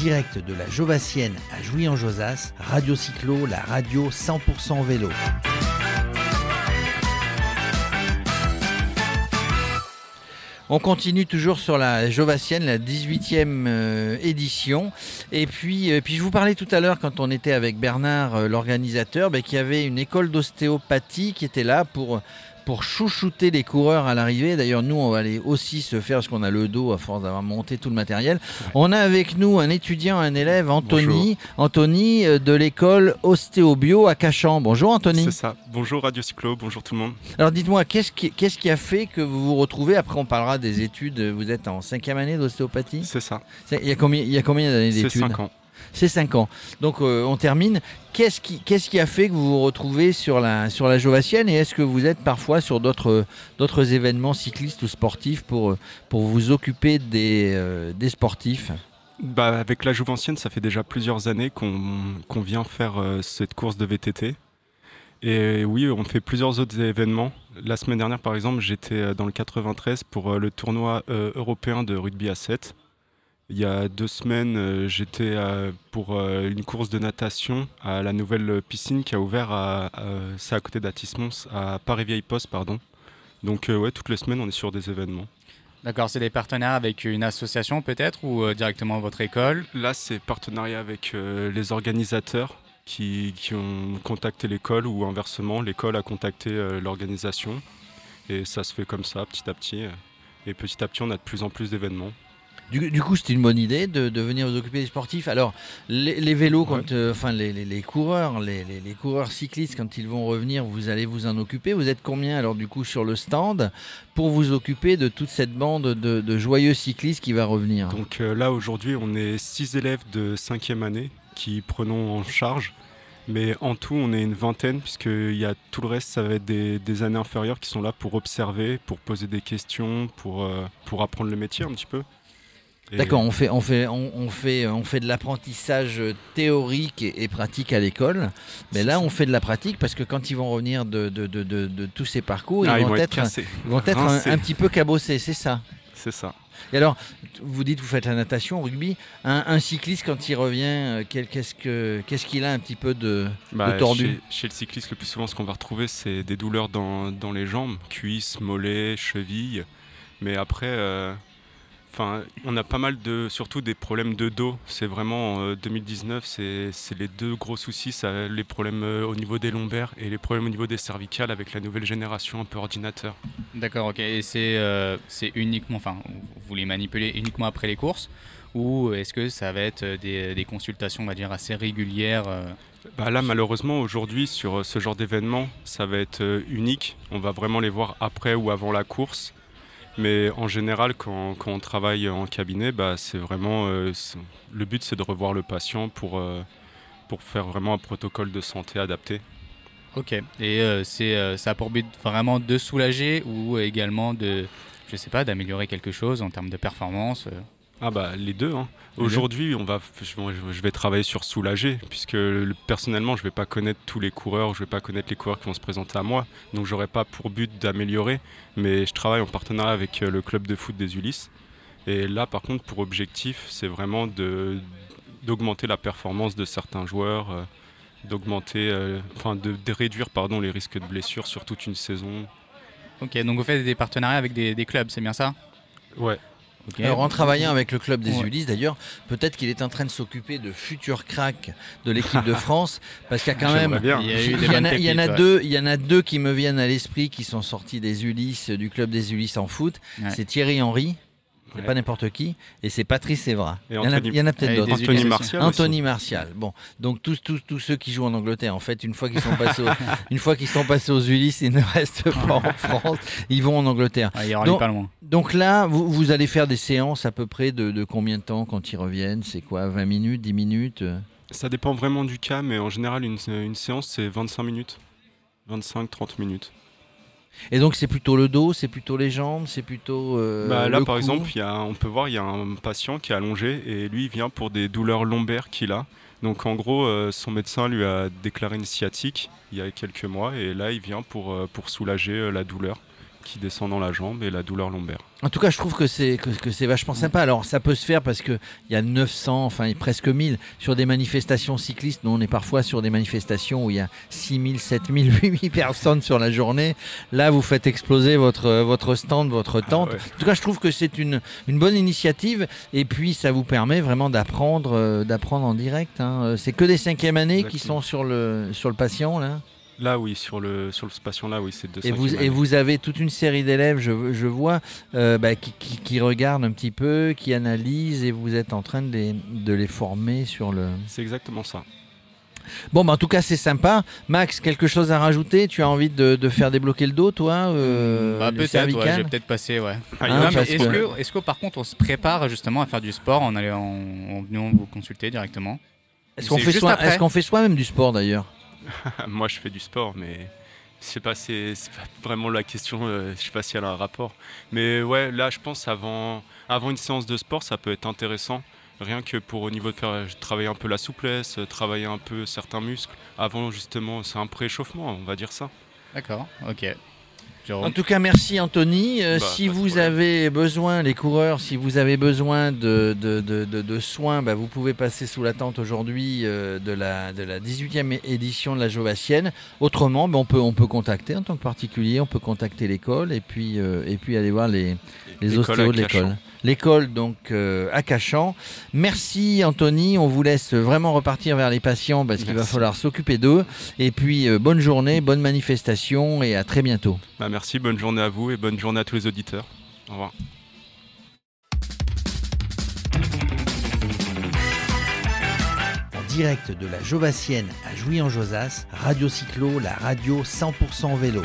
direct de la Jovassienne à Jouy-en-Josas, Radio Cyclo, la radio 100% vélo. On continue toujours sur la Jovassienne, la 18e euh, édition. Et puis, euh, puis je vous parlais tout à l'heure, quand on était avec Bernard, euh, l'organisateur, ben, qu'il y avait une école d'ostéopathie qui était là pour pour chouchouter les coureurs à l'arrivée. D'ailleurs, nous, on va aller aussi se faire, parce qu'on a le dos à force d'avoir monté tout le matériel. On a avec nous un étudiant, un élève, Anthony, Anthony euh, de l'école Ostéobio à Cachan. Bonjour Anthony. C'est ça. Bonjour Radio Cyclo, bonjour tout le monde. Alors dites-moi, qu'est-ce qui, qu'est-ce qui a fait que vous vous retrouvez? Après, on parlera des études. Vous êtes en cinquième année d'ostéopathie? C'est ça. Il y a combien, il y a combien d'années d'études? C'est 5 ans. C'est 5 ans. Donc euh, on termine. Qu'est-ce qui, a fait que vous vous retrouvez sur la, sur Jovassienne et est-ce que vous êtes parfois sur d'autres, événements cyclistes ou sportifs pour, vous occuper des, euh, des sportifs? Bah, Avec la Jouvancienne, ça fait déjà plusieurs années qu'on, qu'on vient faire euh, cette course de VTT. Et oui, on fait plusieurs autres événements. La semaine dernière, par exemple, j'étais dans le 93 pour le tournoi européen de rugby à 7. Il y a deux semaines, euh, j'étais euh, pour euh, une course de natation à la nouvelle piscine qui a ouvert à, c'est à côté d'Atismons, à Paris-Vieille-Poste, pardon. Donc ouais, toutes les semaines, on est sur des événements. D'accord, c'est des partenaires avec une association peut-être ou directement votre école? Là, c'est partenariat avec les organisateurs qui, qui, ont contacté l'école ou inversement, l'école a contacté l'organisation. Et ça se fait comme ça, petit à petit. Et petit à petit, on a de plus en plus d'événements. Du, coup, c'était une bonne idée de, venir vous occuper des sportifs. Alors, les, vélos, quand, euh, enfin les, coureurs, les, coureurs cyclistes, quand ils vont revenir, vous allez vous en occuper. Vous êtes combien alors du coup sur le stand pour vous occuper de toute cette bande de, joyeux cyclistes qui va revenir? Donc euh, là, aujourd'hui, on est six élèves de cinquième année qui prenons en charge. Mais en tout, on est une vingtaine, puisqu'il y a tout le reste, ça va être des, années inférieures qui sont là pour observer, pour poser des questions, pour, euh, pour apprendre le métier un petit peu. D'accord, on fait, on, fait, on, fait, on fait de l'apprentissage théorique et, pratique à l'école, mais là on fait de la pratique parce que quand ils vont revenir de, de, de, de tous ces parcours, ah, ils, vont être, vont être un, petit peu cabossés, c'est ça C'est ça. Et alors, vous dites, vous faites la natation, rugby. Un, cycliste, quand il revient, euh, qu'est-ce qu'il qu a un petit peu de, bah, tordu chez, le cycliste, le plus souvent, ce qu'on va retrouver, c'est des douleurs dans, dans, les jambes, cuisses, mollets, chevilles. Mais après, euh, Enfin, on a pas mal de, surtout des problèmes de dos. C'est vraiment en 2019, c'est les deux gros soucis, ça, les problèmes euh, au niveau des lombaires et les problèmes au niveau des cervicales avec la nouvelle génération un peu ordinateur. D'accord, ok. Et c'est euh, uniquement, enfin, vous les manipulez uniquement après les courses ou est-ce que ça va être des, consultations, on va dire, assez régulières euh? bah Là, malheureusement, aujourd'hui, sur ce genre d'événement, ça va être unique. On va vraiment les voir après ou avant la course. Mais en général, quand, on travaille en cabinet, bah, c'est vraiment euh, le but, c'est de revoir le patient pour, euh, pour faire vraiment un protocole de santé adapté. Ok. Et euh, c'est ça a pour but vraiment de soulager ou également de, je sais pas, d'améliorer quelque chose en termes de performance. Ah bah les deux. Hein. Aujourd'hui, on va, je vais travailler sur soulager, puisque personnellement, je ne vais pas connaître tous les coureurs, je ne vais pas connaître les coureurs qui vont se présenter à moi, donc j'aurai pas pour but d'améliorer, mais je travaille en partenariat avec euh, le club de foot des Ulysses. Et là, par contre, pour objectif, c'est vraiment d'augmenter la performance de certains joueurs, euh, d'augmenter, euh, enfin de, réduire pardon les risques de blessures sur toute une saison. Ok, donc vous faites des partenariats avec des, des clubs, c'est bien ça? Ouais, alors en travaillant avec le club des Ulysses d'ailleurs, peut-être qu'il est en train de s'occuper de futurs cracks de l'équipe de France, parce qu'il y a quand même, il y, en a, deux, il y en a deux qui me viennent à l'esprit qui sont sortis des Ulysses, du club des Ulysses en foot. C'est Thierry Henry c'est pas n'importe qui, et c'est Patrice Evra. il, y en a, peut-être d'autres. Anthony Martial. Anthony Martial. Bon, donc tous, tous, tous ceux qui jouent en Angleterre, en fait, une fois qu'ils sont passés, une fois qu'ils sont passés aux Ulysses, ils ne restent pas en France, ils vont en Angleterre. Ah, donc, pas loin. donc là, vous, vous, allez faire des séances à peu près de, de combien de temps quand ils reviennent? C'est quoi, 20 minutes, 10 minutes? Ça dépend vraiment du cas, mais en général, une, une séance c'est 25 minutes, 25-30 minutes. Et donc c'est plutôt le dos, c'est plutôt les jambes, c'est plutôt. Euh, bah là par exemple, y a, on peut voir il y a un patient qui est allongé et lui il vient pour des douleurs lombaires qu'il a. Donc en gros, euh, son médecin lui a déclaré une sciatique il y a quelques mois et là il vient pour, euh, pour soulager la douleur. Qui descend dans la jambe et la douleur lombaire. En tout cas, je trouve que c'est que, que c'est vachement sympa. Alors, ça peut se faire parce que il y a 900, enfin presque 1000 sur des manifestations cyclistes. Nous, on est parfois sur des manifestations où il y a 6000, 7000, 8000 personnes sur la journée. Là, vous faites exploser votre votre stand, votre tente. Ah ouais. En tout cas, je trouve que c'est une une bonne initiative et puis ça vous permet vraiment d'apprendre euh, d'apprendre en direct. hein. C'est que des cinquièmes années qui sont sur le sur le patient là. Là, oui, sur le, sur le patient, là, oui, c'est de Et vous, et vous avez toute une série d'élèves, je, je vois, euh, bah, qui, qui- qui regardent un petit peu, qui analysent, et vous êtes en train de les, de les former sur le... C'est exactement ça. Bon, bah, en tout cas, c'est sympa. Max, quelque chose à rajouter? Tu as envie de, de faire débloquer le dos, toi euh, Bah, le peut-être, ouais, vais peut-être passer, ouais. Ah, parce est-ce que- que, est-ce que par contre on se prépare justement à faire du sport en allant en, en venant vous consulter directement? Est-ce qu'on fait, soi- est-ce qu'on fait soi-même du sport, d'ailleurs? Moi, je fais du sport, mais c'est pas vraiment la question. euh, je sais pas s'il y a un rapport. Mais ouais, là, je pense avant, avant une séance de sport, ça peut être intéressant. Rien que pour au niveau de faire travailler un peu la souplesse, euh, travailler un peu certains muscles. Avant, justement, c'est un prééchauffement, on va dire ça. D'accord, ok. En tout cas, merci Anthony. Euh, Bah, si vous avez besoin, les coureurs, si vous avez besoin de, de, de- soins, bah, vous pouvez passer sous la tente aujourd'hui euh, de, la, de la 18e édition de la Jovassienne. Autrement, bah, on, peut, on peut contacter en tant que particulier, on peut contacter l'école et puis, euh, et puis aller voir les, les ostéos de l'école. L'école donc euh, à Cachan. Merci Anthony, on vous laisse vraiment repartir vers les patients parce qu'il va falloir s'occuper d'eux. Et puis euh, bonne journée, bonne manifestation et à très bientôt. Bah, merci, bonne journée à vous et bonne journée à tous les auditeurs. Au revoir. En direct de la Jovassienne à Jouy-en-Josas, Radio Cyclo, la radio 100% vélo.